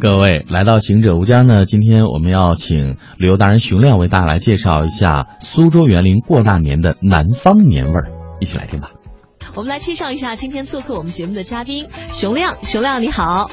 各位来到行者无疆呢，今天我们要请旅游达人熊亮为大家来介绍一下苏州园林过大年的南方年味儿，一起来听吧。我们来介绍一下今天做客我们节目的嘉宾熊亮，熊亮你好，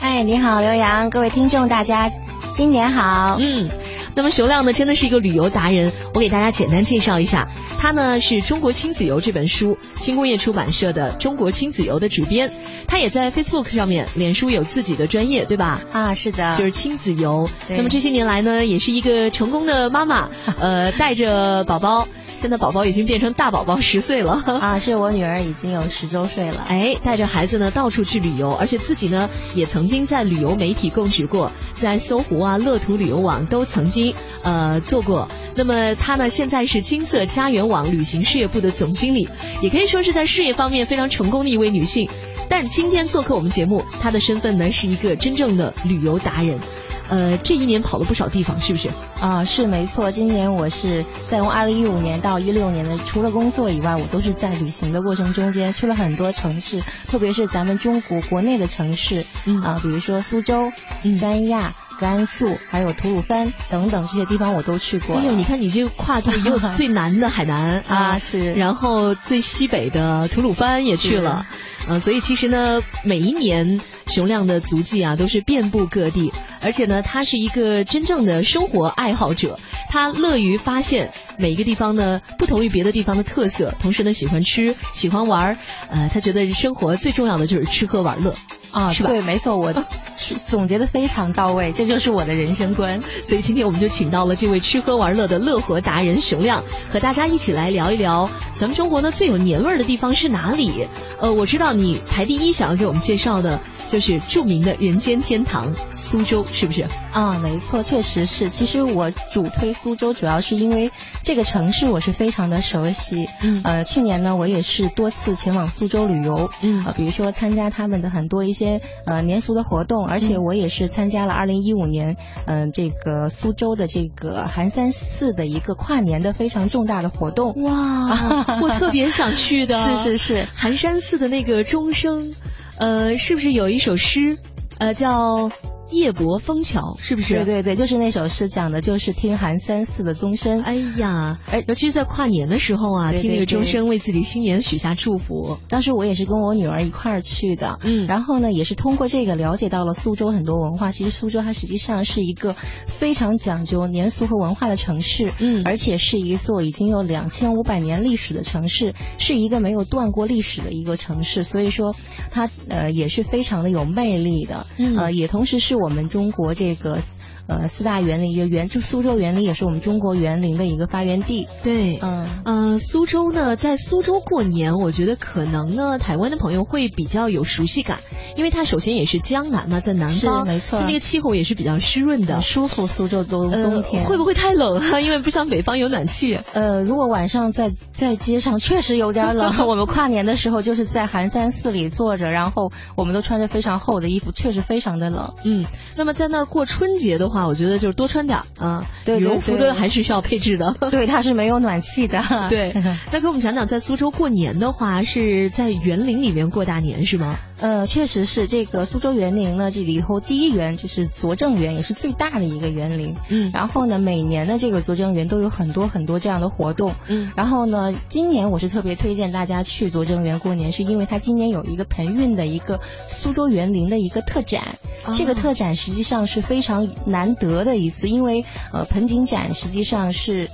哎你好刘洋，各位听众大家新年好，嗯，那么熊亮呢真的是一个旅游达人，我给大家简单介绍一下。他呢是中国亲子游这本书轻工业出版社的中国亲子游的主编，他也在 Facebook 上面、脸书有自己的专业，对吧？啊，是的，就是亲子游。那么这些年来呢，也是一个成功的妈妈，呃，带着宝宝。现在宝宝已经变成大宝宝十岁了啊！是我女儿已经有十周岁了。哎，带着孩子呢到处去旅游，而且自己呢也曾经在旅游媒体供职过，在搜狐啊、乐途旅游网都曾经呃做过。那么她呢现在是金色家园网旅行事业部的总经理，也可以说是在事业方面非常成功的一位女性。但今天做客我们节目，她的身份呢是一个真正的旅游达人。呃，这一年跑了不少地方，是不是？啊，是没错。今年我是在从二零一五年到一六年的，除了工作以外，我都是在旅行的过程中间去了很多城市，特别是咱们中国国内的城市，嗯啊，比如说苏州、三亚、甘肃，还有吐鲁番等等这些地方我都去过。哎呦，你看你这个跨度，有最南的海南 啊，是，然后最西北的吐鲁番也去了。呃，所以其实呢，每一年熊亮的足迹啊都是遍布各地，而且呢，他是一个真正的生活爱好者，他乐于发现每一个地方呢不同于别的地方的特色，同时呢喜欢吃，喜欢玩，呃，他觉得生活最重要的就是吃喝玩乐。啊，是吧？对，没错，我 总结的非常到位，这就是我的人生观。所以今天我们就请到了这位吃喝玩乐的乐活达人熊亮，和大家一起来聊一聊咱们中国呢最有年味儿的地方是哪里？呃，我知道你排第一想要给我们介绍的。就是著名的人间天堂苏州，是不是？啊，没错，确实是。其实我主推苏州，主要是因为这个城市我是非常的熟悉。嗯。呃，去年呢，我也是多次前往苏州旅游。嗯。呃，比如说参加他们的很多一些呃年俗的活动，而且我也是参加了二零一五年嗯这个苏州的这个寒山寺的一个跨年的非常重大的活动。哇，我特别想去的。是 是是，寒山寺的那个钟声。呃，是不是有一首诗，呃，叫？夜泊枫桥是不是？对对对，就是那首诗，讲的就是听寒三寺的钟声。哎呀，而尤其是在跨年的时候啊，听那个钟声，为自己新年许下祝福。当时我也是跟我女儿一块儿去的，嗯，然后呢，也是通过这个了解到了苏州很多文化。其实苏州它实际上是一个非常讲究年俗和文化的城市，嗯，而且是一座已经有两千五百年历史的城市，是一个没有断过历史的一个城市。所以说，它呃也是非常的有魅力的，呃，也同时是。是我们中国这个。呃，四大园林一个园，就苏州园林也是我们中国园林的一个发源地。对，嗯嗯，苏州呢，在苏州过年，我觉得可能呢，台湾的朋友会比较有熟悉感，因为它首先也是江南嘛，在南方，没错，它那个气候也是比较湿润的，舒服。苏州冬冬天会不会太冷啊？因为不像北方有暖气。呃，如果晚上在在街上，确实有点冷。我们跨年的时候就是在寒山寺里坐着，然后我们都穿着非常厚的衣服，确实非常的冷。嗯，那么在那儿过春节的话，我觉得就是多穿点啊，羽绒服都还是需要配置的。对，它是没有暖气的。对，那给我们讲讲，在苏州过年的话，是在园林里面过大年是吗？呃，确实是这个苏州园林呢，这里头第一园就是拙政园，也是最大的一个园林。嗯，然后呢，每年的这个拙政园都有很多很多这样的活动。嗯，然后呢，今年我是特别推荐大家去拙政园过年，是因为它今年有一个盆韵的一个苏州园林的一个特展。这个特展实际上是非常难得的一次，因为呃盆景展实际上是。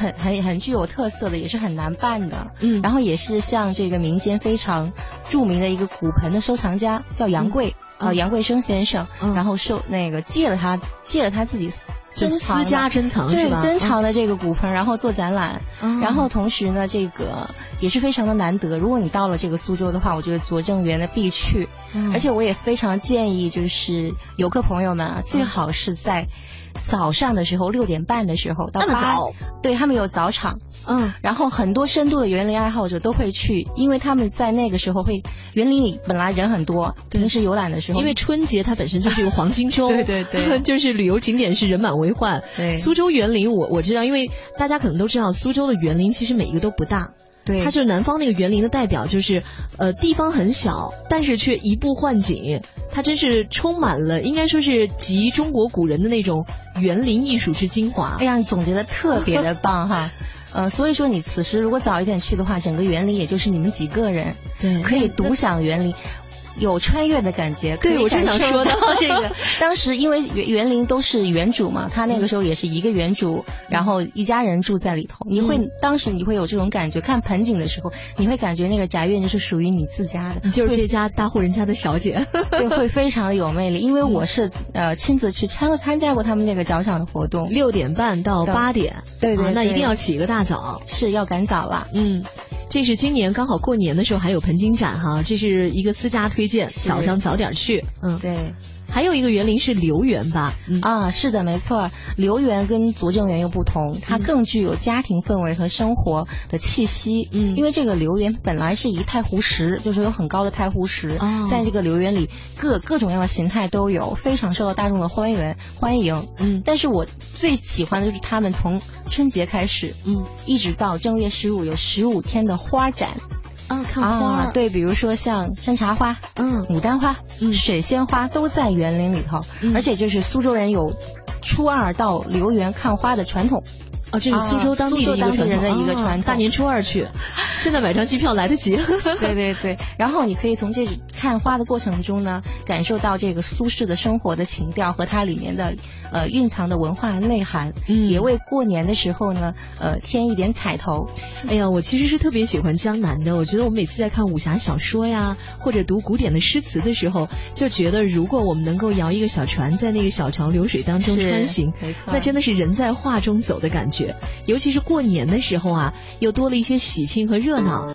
很很很具有特色的，也是很难办的。嗯，然后也是像这个民间非常著名的一个骨盆的收藏家，叫杨贵啊，杨贵生先生，然后收那个借了他借了他自己珍私家珍藏对吧？珍藏的这个骨盆，然后做展览。然后同时呢，这个也是非常的难得。如果你到了这个苏州的话，我觉得拙政园的必去。而且我也非常建议，就是游客朋友们啊，最好是在。早上的时候六点半的时候到八，对他们有早场，嗯，然后很多深度的园林爱好者都会去，因为他们在那个时候会园林里本来人很多，平时游览的时候，因为春节它本身就是一个黄金周，对 对对，就是旅游景点是人满为患。对，苏州园林我我知道，因为大家可能都知道苏州的园林其实每一个都不大。对，它就是南方那个园林的代表，就是呃地方很小，但是却一步换景，它真是充满了应该说是集中国古人的那种园林艺术之精华。哎呀，你总结的特别的棒哈。呃，所以说你此时如果早一点去的话，整个园林也就是你们几个人，对，可以独享园林。有穿越的感觉，对我正想说到这个。当时因为园园林都是原主嘛，他那个时候也是一个原主，然后一家人住在里头。你会当时你会有这种感觉，看盆景的时候，你会感觉那个宅院就是属于你自家的，你 就是这家大户人家的小姐，对，会非常的有魅力。因为我是呃亲自去参参加过他们那个早场的活动，六点半到八点，对对，那一定要起一个大早，是要赶早了，嗯。这是今年刚好过年的时候还有盆景展哈，这是一个私家推荐，早上早点去，嗯，对。还有一个园林是留园吧？啊，是的，没错。留园跟拙政园又不同，它更具有家庭氛围和生活的气息。嗯，因为这个留园本来是以太湖石，就是有很高的太湖石，在这个留园里各各种样的形态都有，非常受到大众的欢迎欢迎。嗯，但是我最喜欢的就是他们从春节开始，嗯，一直到正月十五有十五天的花展。啊，看花对，比如说像山茶花，嗯，牡丹花，嗯，水仙花都在园林里头，而且就是苏州人有初二到留园看花的传统。哦，这是苏州当地的一个传人的一个传统，大年初二去，现在买张机票来得及。对对对，然后你可以从这看花的过程中呢，感受到这个苏轼的生活的情调和它里面的呃蕴藏的文化内涵，嗯，也为过年的时候呢呃添一点彩头。哎呀，我其实是特别喜欢江南的，我觉得我每次在看武侠小说呀，或者读古典的诗词的时候，就觉得如果我们能够摇一个小船在那个小桥流水当中穿行，那真的是人在画中走的感觉。尤其是过年的时候啊，又多了一些喜庆和热闹。